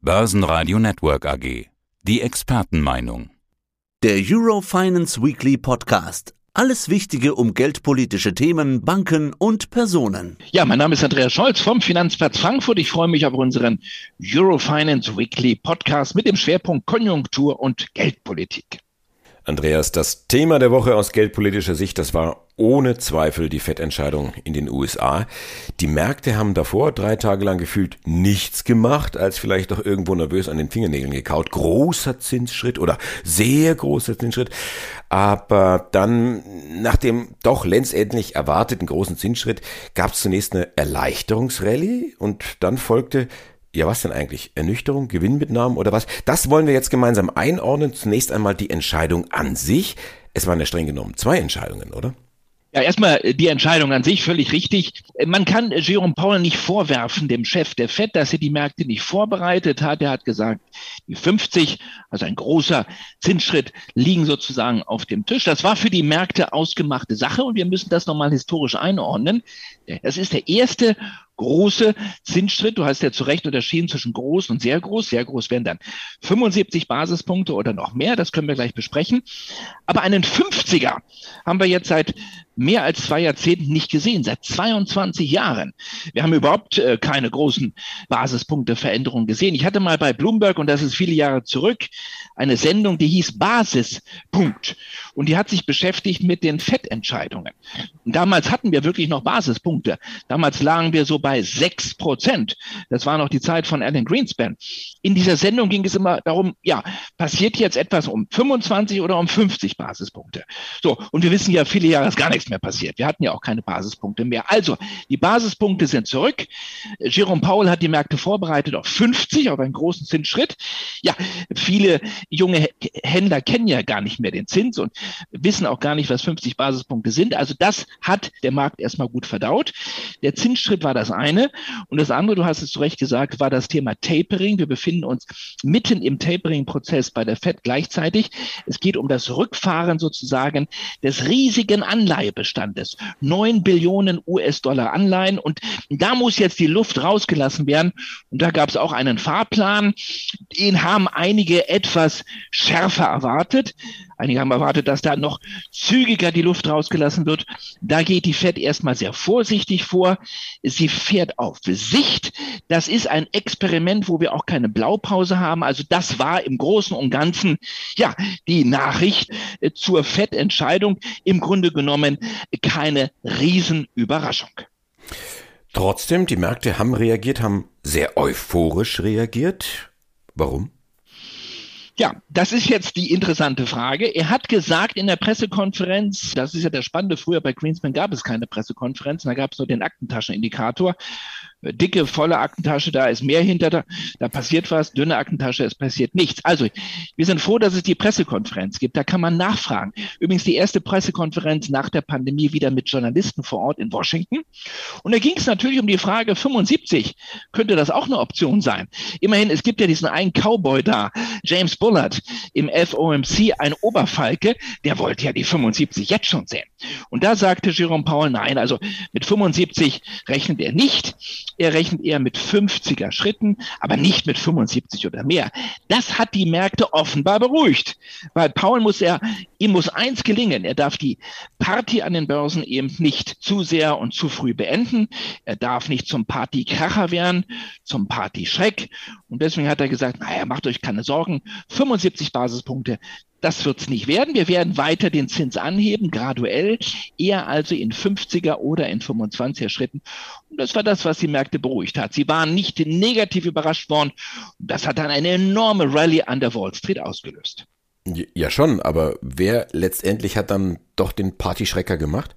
Börsenradio Network AG. Die Expertenmeinung. Der Eurofinance Weekly Podcast. Alles Wichtige um geldpolitische Themen, Banken und Personen. Ja, mein Name ist Andreas Scholz vom Finanzplatz Frankfurt. Ich freue mich auf unseren Eurofinance Weekly Podcast mit dem Schwerpunkt Konjunktur und Geldpolitik. Andreas, das Thema der Woche aus geldpolitischer Sicht, das war ohne Zweifel die Fettentscheidung in den USA. Die Märkte haben davor drei Tage lang gefühlt nichts gemacht, als vielleicht doch irgendwo nervös an den Fingernägeln gekaut. Großer Zinsschritt oder sehr großer Zinsschritt. Aber dann, nach dem doch letztendlich erwarteten großen Zinsschritt, gab es zunächst eine Erleichterungsrallye und dann folgte ja, was denn eigentlich? Ernüchterung, Gewinnmitnahmen oder was? Das wollen wir jetzt gemeinsam einordnen. Zunächst einmal die Entscheidung an sich. Es waren ja streng genommen zwei Entscheidungen, oder? Ja, erstmal die Entscheidung an sich völlig richtig. Man kann Jerome Powell nicht vorwerfen, dem Chef der FED, dass er die Märkte nicht vorbereitet hat. Er hat gesagt, die 50, also ein großer Zinsschritt, liegen sozusagen auf dem Tisch. Das war für die Märkte ausgemachte Sache und wir müssen das nochmal historisch einordnen. Das ist der erste große Zinsschritt. Du hast ja zu Recht unterschieden zwischen groß und sehr groß. Sehr groß wären dann 75 Basispunkte oder noch mehr. Das können wir gleich besprechen. Aber einen 50er haben wir jetzt seit mehr als zwei Jahrzehnten nicht gesehen, seit 22 Jahren. Wir haben überhaupt äh, keine großen Basispunkteveränderungen gesehen. Ich hatte mal bei Bloomberg, und das ist viele Jahre zurück, eine Sendung, die hieß Basispunkt. Und die hat sich beschäftigt mit den Fettentscheidungen. Und damals hatten wir wirklich noch Basispunkte. Damals lagen wir so bei sechs Prozent. Das war noch die Zeit von Alan Greenspan. In dieser Sendung ging es immer darum, ja, passiert jetzt etwas um 25 oder um 50 Basispunkte? So. Und wir wissen ja, viele Jahre ist gar nichts mehr passiert. Wir hatten ja auch keine Basispunkte mehr. Also, die Basispunkte sind zurück. Jerome Powell hat die Märkte vorbereitet auf 50, auf einen großen Zinsschritt. Ja, viele junge Händler kennen ja gar nicht mehr den Zins und wissen auch gar nicht, was 50 Basispunkte sind. Also das hat der Markt erstmal gut verdaut. Der Zinsschritt war das eine. Und das andere, du hast es zu Recht gesagt, war das Thema Tapering. Wir befinden uns mitten im Tapering-Prozess bei der FED gleichzeitig. Es geht um das Rückfahren sozusagen des riesigen Anleihebestandes. Neun Billionen US-Dollar Anleihen. Und da muss jetzt die Luft rausgelassen werden. Und da gab es auch einen Fahrplan. Den haben einige etwas schärfer erwartet. Einige haben erwartet, dass da noch zügiger die Luft rausgelassen wird. Da geht die Fed erstmal sehr vorsichtig vor. Sie fährt auf Sicht. Das ist ein Experiment, wo wir auch keine Blaupause haben. Also das war im Großen und Ganzen, ja, die Nachricht äh, zur Fed-Entscheidung. Im Grunde genommen keine Riesenüberraschung. Trotzdem, die Märkte haben reagiert, haben sehr euphorisch reagiert. Warum? Ja, das ist jetzt die interessante Frage. Er hat gesagt in der Pressekonferenz, das ist ja der Spannende, früher bei Greenspan gab es keine Pressekonferenz, da gab es nur den Aktentaschenindikator dicke, volle Aktentasche, da ist mehr hinter, da, da passiert was, dünne Aktentasche, es passiert nichts. Also, wir sind froh, dass es die Pressekonferenz gibt, da kann man nachfragen. Übrigens die erste Pressekonferenz nach der Pandemie wieder mit Journalisten vor Ort in Washington. Und da ging es natürlich um die Frage 75, könnte das auch eine Option sein? Immerhin, es gibt ja diesen einen Cowboy da, James Bullard im FOMC, ein Oberfalke, der wollte ja die 75 jetzt schon sehen. Und da sagte Jerome Powell, nein, also mit 75 rechnet er nicht. Er rechnet eher mit 50er Schritten, aber nicht mit 75 oder mehr. Das hat die Märkte offenbar beruhigt, weil Paul muss er, ihm muss eins gelingen. Er darf die Party an den Börsen eben nicht zu sehr und zu früh beenden. Er darf nicht zum Partykracher werden, zum Partyschreck. Und deswegen hat er gesagt, naja, macht euch keine Sorgen. 75 Basispunkte, das wird es nicht werden. Wir werden weiter den Zins anheben, graduell, eher also in 50er oder in 25er Schritten. Und das war das, was die Märkte beruhigt hat. Sie waren nicht negativ überrascht worden. Und das hat dann eine enorme Rallye an der Wall Street ausgelöst. Ja schon, aber wer letztendlich hat dann doch den Partyschrecker gemacht?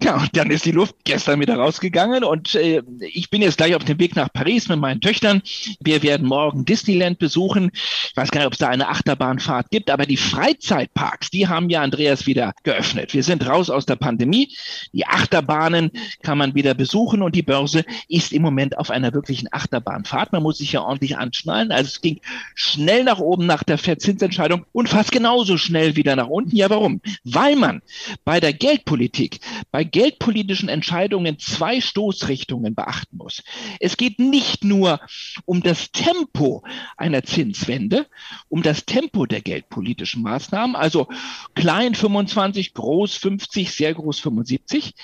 Ja, und dann ist die Luft gestern wieder rausgegangen und äh, ich bin jetzt gleich auf dem Weg nach Paris mit meinen Töchtern. Wir werden morgen Disneyland besuchen. weiß gar nicht, ob es da eine Achterbahnfahrt gibt, aber die Freizeitparks, die haben ja Andreas wieder geöffnet. Wir sind raus aus der Pandemie. Die Achterbahnen kann man wieder besuchen und die Börse ist im Moment auf einer wirklichen Achterbahnfahrt. Man muss sich ja ordentlich anschnallen. Also es ging schnell nach oben nach der Verzinsentscheidung und fast genauso schnell wieder nach unten. Ja, warum? Weil man bei der Geldpolitik, bei geldpolitischen Entscheidungen zwei Stoßrichtungen beachten muss. Es geht nicht nur um das Tempo einer Zinswende, um das Tempo der geldpolitischen Maßnahmen, also klein 25, groß 50, sehr groß 75.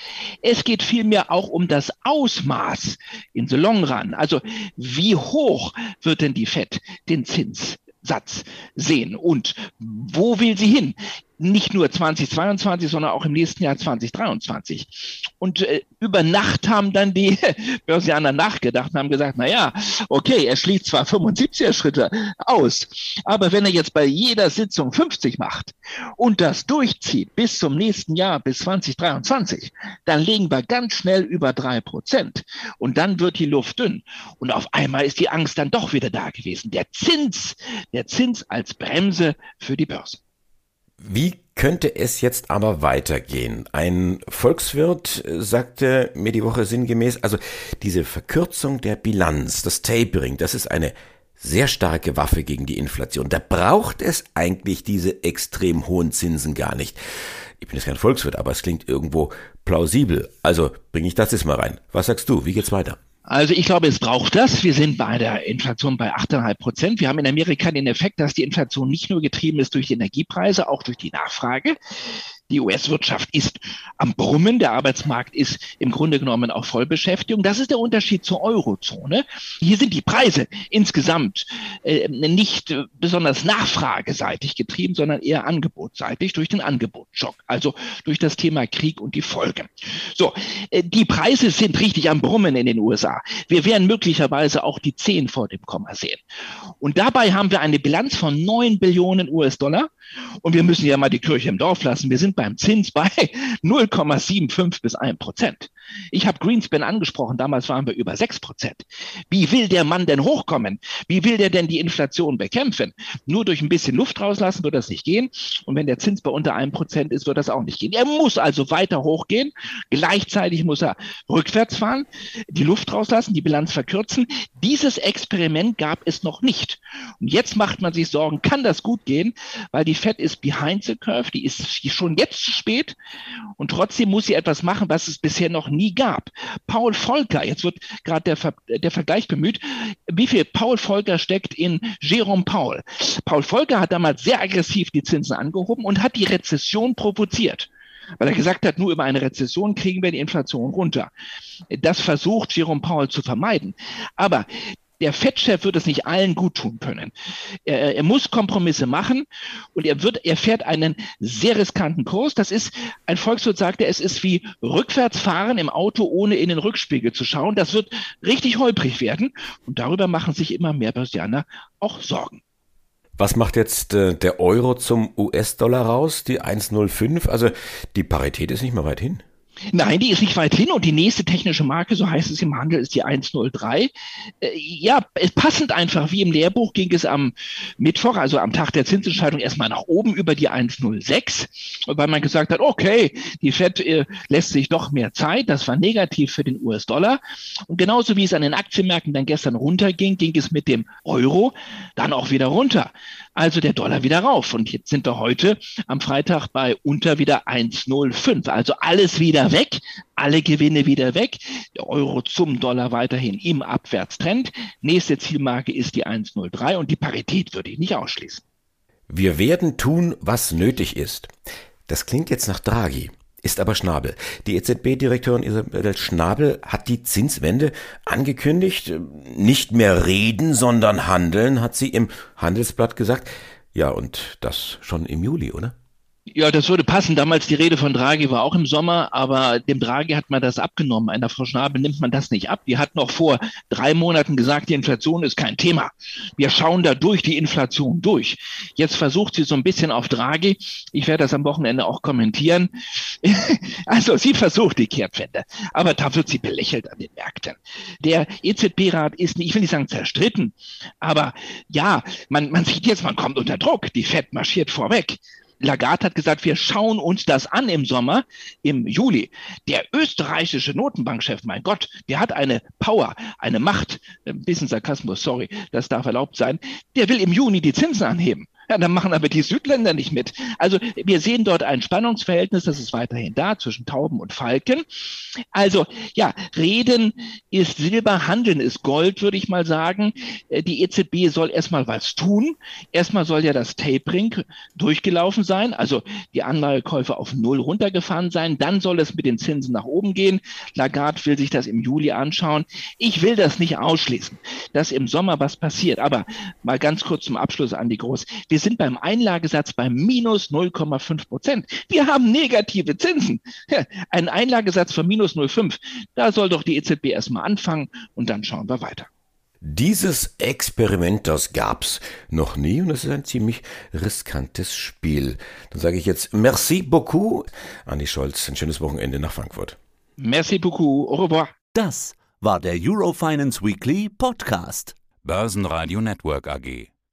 Es geht vielmehr auch um das Ausmaß in the long run. Also wie hoch wird denn die FED den Zins Satz sehen. Und wo will sie hin? Nicht nur 2022, sondern auch im nächsten Jahr 2023. Und äh, über Nacht haben dann die Börsianer nachgedacht und haben gesagt, na ja, okay, er schließt zwar 75er Schritte aus, aber wenn er jetzt bei jeder Sitzung 50 macht und das durchzieht bis zum nächsten Jahr, bis 2023, dann liegen wir ganz schnell über drei Prozent. Und dann wird die Luft dünn. Und auf einmal ist die Angst dann doch wieder da gewesen. Der Zins, der Zins als Bremse für die Börse. Wie könnte es jetzt aber weitergehen? Ein Volkswirt sagte mir die Woche sinngemäß, also diese Verkürzung der Bilanz, das Tapering, das ist eine sehr starke Waffe gegen die Inflation. Da braucht es eigentlich diese extrem hohen Zinsen gar nicht. Ich bin jetzt kein Volkswirt, aber es klingt irgendwo plausibel. Also bringe ich das jetzt mal rein. Was sagst du? Wie geht's weiter? Also ich glaube, es braucht das. Wir sind bei der Inflation bei 8,5 Prozent. Wir haben in Amerika den Effekt, dass die Inflation nicht nur getrieben ist durch die Energiepreise, auch durch die Nachfrage. Die US-Wirtschaft ist am Brummen, der Arbeitsmarkt ist im Grunde genommen auch Vollbeschäftigung. Das ist der Unterschied zur Eurozone. Hier sind die Preise insgesamt äh, nicht besonders nachfrageseitig getrieben, sondern eher angebotsseitig durch den Angebotsschock, also durch das Thema Krieg und die Folgen. So, äh, die Preise sind richtig am Brummen in den USA. Wir werden möglicherweise auch die 10 vor dem Komma sehen. Und dabei haben wir eine Bilanz von 9 Billionen US-Dollar. Und wir müssen ja mal die Kirche im Dorf lassen. Wir sind beim Zins bei 0,75 bis 1 Prozent. Ich habe Greenspan angesprochen, damals waren wir über 6 Prozent. Wie will der Mann denn hochkommen? Wie will der denn die Inflation bekämpfen? Nur durch ein bisschen Luft rauslassen wird das nicht gehen. Und wenn der Zins bei unter 1 Prozent ist, wird das auch nicht gehen. Er muss also weiter hochgehen. Gleichzeitig muss er rückwärts fahren, die Luft rauslassen, die Bilanz verkürzen. Dieses Experiment gab es noch nicht. Und jetzt macht man sich Sorgen, kann das gut gehen? Weil die Fed ist behind the curve, die ist schon jetzt zu spät und trotzdem muss sie etwas machen, was es bisher noch nie gab. Paul Volcker, jetzt wird gerade der, Ver der Vergleich bemüht, wie viel Paul Volcker steckt in Jerome Paul? Paul Volcker hat damals sehr aggressiv die Zinsen angehoben und hat die Rezession provoziert weil er gesagt hat, nur über eine Rezession kriegen wir die Inflation runter. Das versucht Jerome Powell zu vermeiden. Aber der Fettchef wird es nicht allen gut tun können. Er, er, muss Kompromisse machen und er wird, er fährt einen sehr riskanten Kurs. Das ist, ein Volkswirt sagte, es ist wie rückwärts fahren im Auto, ohne in den Rückspiegel zu schauen. Das wird richtig holprig werden und darüber machen sich immer mehr Börsianer auch Sorgen. Was macht jetzt äh, der Euro zum US-Dollar raus? Die 1,05? Also die Parität ist nicht mehr weit hin. Nein, die ist nicht weit hin und die nächste technische Marke, so heißt es im Handel, ist die 103. Äh, ja, passend einfach wie im Lehrbuch ging es am Mittwoch, also am Tag der Zinsentscheidung, erstmal nach oben über die 106, weil man gesagt hat, okay, die Fed äh, lässt sich doch mehr Zeit, das war negativ für den US-Dollar. Und genauso wie es an den Aktienmärkten dann gestern runterging, ging es mit dem Euro dann auch wieder runter also der Dollar wieder rauf. Und jetzt sind wir heute am Freitag bei unter wieder 1,05. Also alles wieder weg, alle Gewinne wieder weg. Der Euro zum Dollar weiterhin im Abwärtstrend. Nächste Zielmarke ist die 1,03 und die Parität würde ich nicht ausschließen. Wir werden tun, was nötig ist. Das klingt jetzt nach Draghi ist aber Schnabel. Die EZB-Direktorin Isabel Schnabel hat die Zinswende angekündigt. Nicht mehr reden, sondern handeln, hat sie im Handelsblatt gesagt. Ja, und das schon im Juli, oder? Ja, das würde passen. Damals die Rede von Draghi war auch im Sommer, aber dem Draghi hat man das abgenommen. Einer Frau Schnabel nimmt man das nicht ab. Die hat noch vor drei Monaten gesagt, die Inflation ist kein Thema. Wir schauen da durch die Inflation durch. Jetzt versucht sie so ein bisschen auf Draghi. Ich werde das am Wochenende auch kommentieren. also sie versucht die Kehrtwende, aber da wird sie belächelt an den Märkten. Der EZB-Rat ist, ich will nicht sagen zerstritten, aber ja, man, man sieht jetzt, man kommt unter Druck. Die Fed marschiert vorweg. Lagarde hat gesagt, wir schauen uns das an im Sommer, im Juli. Der österreichische Notenbankchef, mein Gott, der hat eine Power, eine Macht, ein bisschen Sarkasmus, sorry, das darf erlaubt sein, der will im Juni die Zinsen anheben. Ja, dann machen aber die Südländer nicht mit. Also wir sehen dort ein Spannungsverhältnis, das ist weiterhin da zwischen Tauben und Falken. Also ja, Reden ist Silber, Handeln ist Gold, würde ich mal sagen. Äh, die EZB soll erstmal was tun. Erstmal soll ja das Tapering durchgelaufen sein, also die Anleihekäufe auf Null runtergefahren sein. Dann soll es mit den Zinsen nach oben gehen. Lagarde will sich das im Juli anschauen. Ich will das nicht ausschließen, dass im Sommer was passiert. Aber mal ganz kurz zum Abschluss an die Groß. Wir sind beim Einlagesatz bei minus 0,5 Prozent. Wir haben negative Zinsen. Ein Einlagesatz von minus 0,5. Da soll doch die EZB erstmal anfangen und dann schauen wir weiter. Dieses Experiment, das gab's noch nie und es ist ein ziemlich riskantes Spiel. Dann sage ich jetzt merci beaucoup. Andi Scholz, ein schönes Wochenende nach Frankfurt. Merci beaucoup. Au revoir. Das war der Eurofinance Weekly Podcast. Börsenradio Network AG.